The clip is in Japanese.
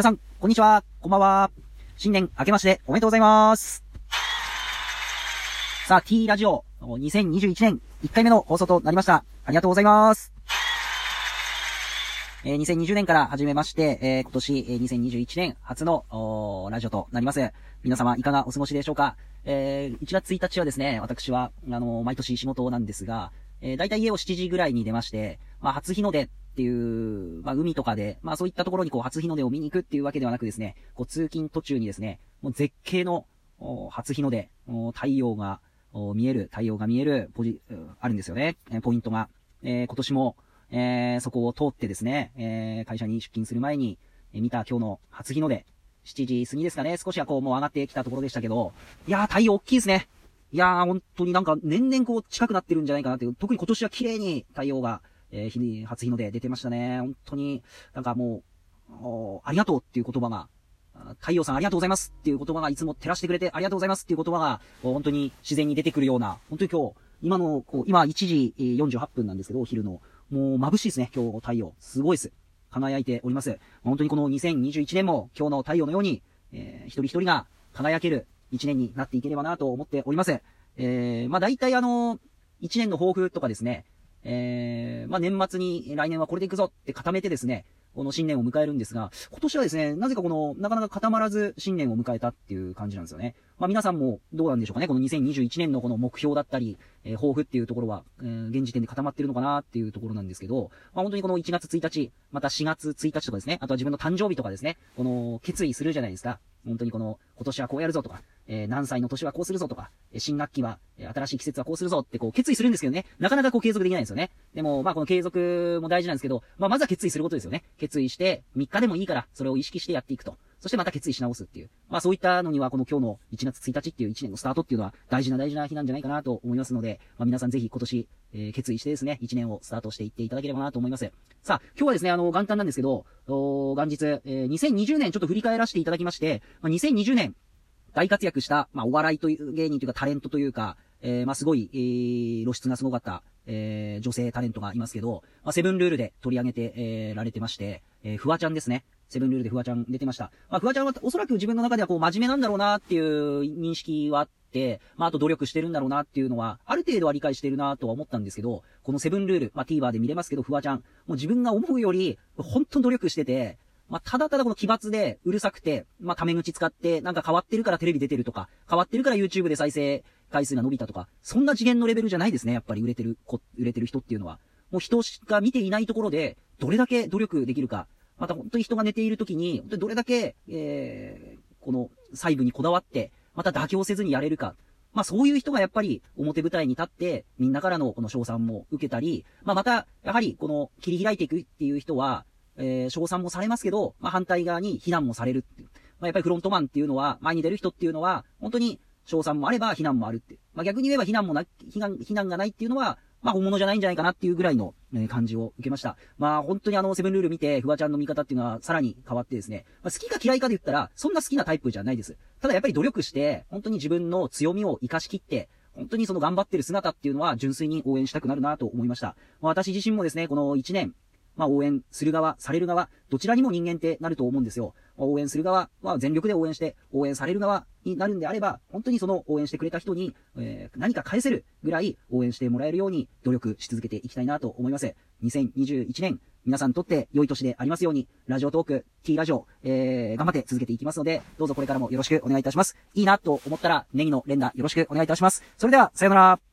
皆さん、こんにちは。こんばんは。新年明けましておめでとうございます。さあ、T ラジオ、2021年1回目の放送となりました。ありがとうございます。えー、2020年から始めまして、えー、今年、えー、2021年初の、ラジオとなります。皆様、いかがお過ごしでしょうか？えー、1月1日はですね、私は、あの毎年仕事なんですが、えー、だいたい家を7時ぐらいに出まして、まあ、初日の出っていう、まあ、海とかで、まあ、そういったところにこう、初日の出を見に行くっていうわけではなくですね、こう、通勤途中にですね、もう絶景の、初日の出、太陽が、見える、太陽が見える、ポジ、あるんですよね、ポイントが。えー、今年も、えー、そこを通ってですね、えー、会社に出勤する前に、え見た今日の初日の出、7時過ぎですかね、少しはこう、もう上がってきたところでしたけど、いやー、太陽大きいですね。いやー、本当になんか年々こう近くなってるんじゃないかなっていう、特に今年は綺麗に太陽が、えー、日に、初日の出出てましたね。本当に、なんかもう、ありがとうっていう言葉が、太陽さんありがとうございますっていう言葉がいつも照らしてくれてありがとうございますっていう言葉が、本当に自然に出てくるような、本当に今日、今の、こう、今1時48分なんですけど、お昼の、もう眩しいですね、今日太陽。すごいです。輝いております。本当にこの2021年も今日の太陽のように、えー、一人一人が輝ける一年になっていければなと思っております。えー、まあ大体あの、一年の抱負とかですね、えー、まあ年末に来年はこれで行くぞって固めてですね、この新年を迎えるんですが、今年はですね、なぜかこの、なかなか固まらず新年を迎えたっていう感じなんですよね。まあ皆さんもどうなんでしょうかね。この2021年のこの目標だったり、えー、抱負っていうところは、えー、現時点で固まってるのかなっていうところなんですけど、まあ本当にこの1月1日、また4月1日とかですね、あとは自分の誕生日とかですね、この決意するじゃないですか。本当にこの、今年はこうやるぞとか、えー、何歳の年はこうするぞとか、え新学期は、え新しい季節はこうするぞってこう決意するんですけどね、なかなかこう継続できないんですよね。でも、まあこの継続も大事なんですけど、まあまずは決意することですよね。決意して、3日でもいいから、それを意識してやっていくと。そしてまた決意し直すっていう。まあそういったのには、この今日の1月1日っていう1年のスタートっていうのは大事な大事な日なんじゃないかなと思いますので、まあ皆さんぜひ今年、えー、決意してですね、1年をスタートしていっていただければなと思います。さあ、今日はですね、あの、元旦なんですけど、お元日、えー、2020年ちょっと振り返らせていただきまして、まあ、2020年、大活躍した、まあ、お笑いという芸人というかタレントというか、えー、まあ、すごい、えー、露出がすごかった、えー、女性タレントがいますけど、まあ、セブンルールで取り上げて、えー、られてまして、えー、フワちゃんですね。セブンルールでフワちゃん出てました。まあ、フワちゃんはおそらく自分の中ではこう真面目なんだろうなっていう認識はあって、まあ、あと努力してるんだろうなっていうのは、ある程度は理解してるなとは思ったんですけど、このセブンルール、まあ、TVer で見れますけど、フワちゃん、もう自分が思うより、本当に努力してて、まあ、ただただこの奇抜で、うるさくて、まあ、タメ口使って、なんか変わってるからテレビ出てるとか、変わってるから YouTube で再生回数が伸びたとか、そんな次元のレベルじゃないですね、やっぱり売れてる、売れてる人っていうのは。もう人しか見ていないところで、どれだけ努力できるか、また本当に人が寝ている時に、本当にどれだけ、えー、この細部にこだわって、また妥協せずにやれるか。まあそういう人がやっぱり表舞台に立って、みんなからのこの賞賛も受けたり、まあまた、やはりこの切り開いていくっていう人は、えー、賞賛もされますけど、まあ反対側に非難もされるっていう。まあやっぱりフロントマンっていうのは、前に出る人っていうのは、本当に賞賛もあれば非難もあるって。まあ逆に言えば非難もな、非難、非難がないっていうのは、まあ本物じゃないんじゃないかなっていうぐらいの、え感じを受けました。まあ本当にあの、セブンルール見て、フワちゃんの見方っていうのはさらに変わってですね、まあ、好きか嫌いかで言ったら、そんな好きなタイプじゃないです。ただやっぱり努力して、本当に自分の強みを活かしきって、本当にその頑張ってる姿っていうのは純粋に応援したくなるなと思いました。まあ、私自身もですね、この1年、まあ応援する側、される側、どちらにも人間ってなると思うんですよ。ま応援する側は全力で応援して、応援される側になるんであれば、本当にその応援してくれた人に、えー、何か返せるぐらい応援してもらえるように努力し続けていきたいなと思います。2021年、皆さんにとって良い年でありますように、ラジオトーク、T ラジオ、えー、頑張って続けていきますので、どうぞこれからもよろしくお願いいたします。いいなと思ったら、ネギの連打よろしくお願いいたします。それでは、さよなら。